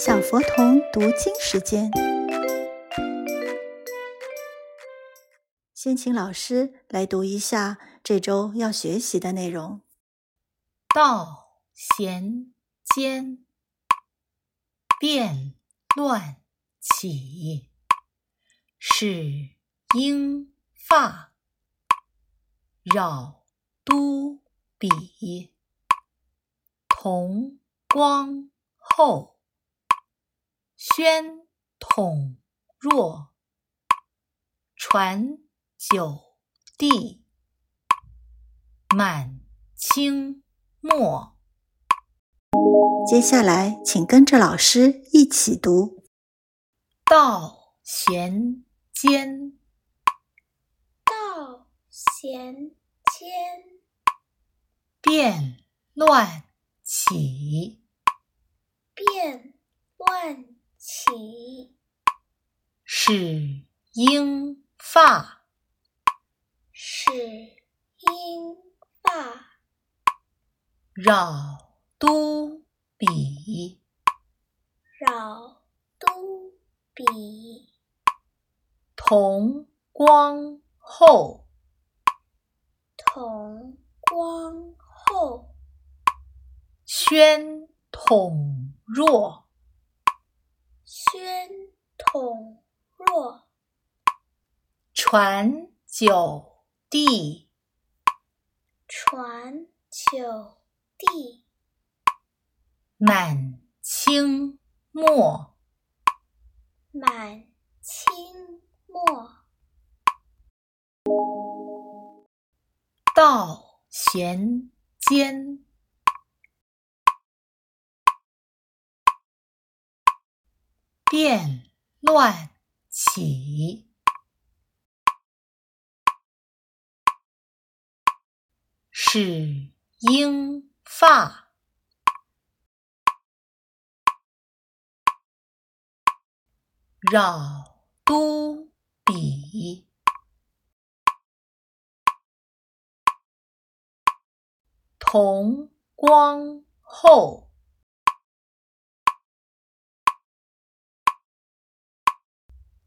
小佛童读经时间，先请老师来读一下这周要学习的内容。道贤兼，变乱起，是英发，扰都比，同光后，宣统若，传九地，满清末。接下来，请跟着老师一起读：道贤兼，道贤兼，变乱起，变乱起，始英发，始英发，扰都比，扰都比，同光后，同光后，宣统弱，宣统弱，传九地，传九地，满清末。满清末。道贤兼，变乱起，始英发，扰都比，同光后，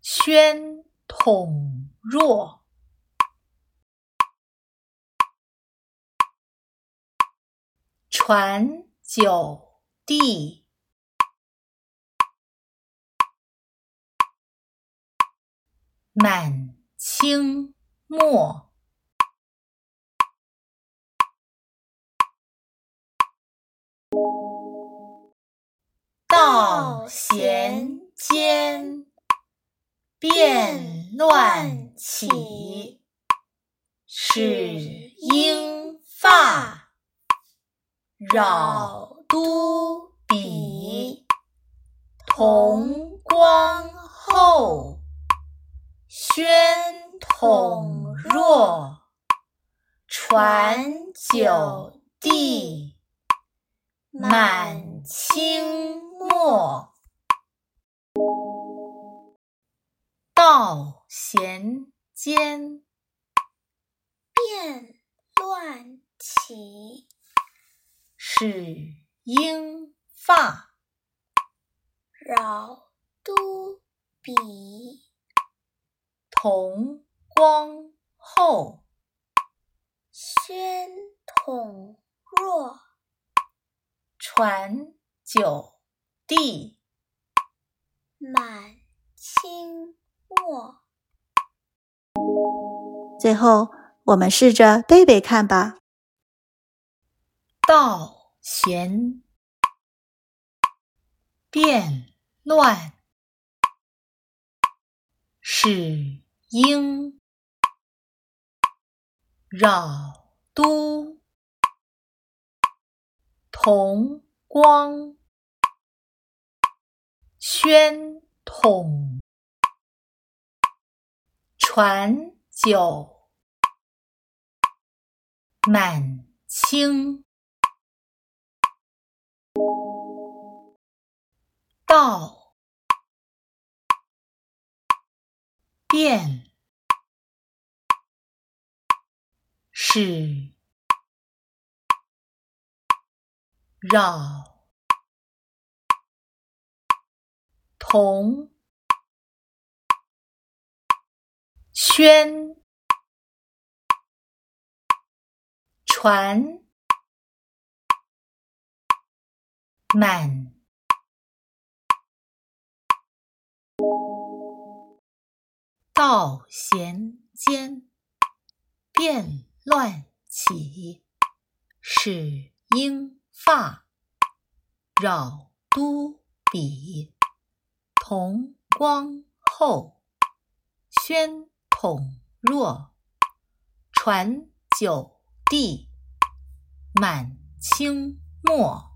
宣统若，传九地，满清末。道贤间，变乱起，始英发，扰都比，同光后，宣统弱，传九地，满清末。道贤间，变乱起，始英发，扰都比，同光后，宣统弱，传九地，满清末。最后，我们试着背背看吧。道贤，变乱，始英，扰都，同光，宣统，传九，满清。道。变是扰同，宣，传，满，道贤间，变乱起，使英发，扰都比，同光后，宣孔若，传九弟，满清末。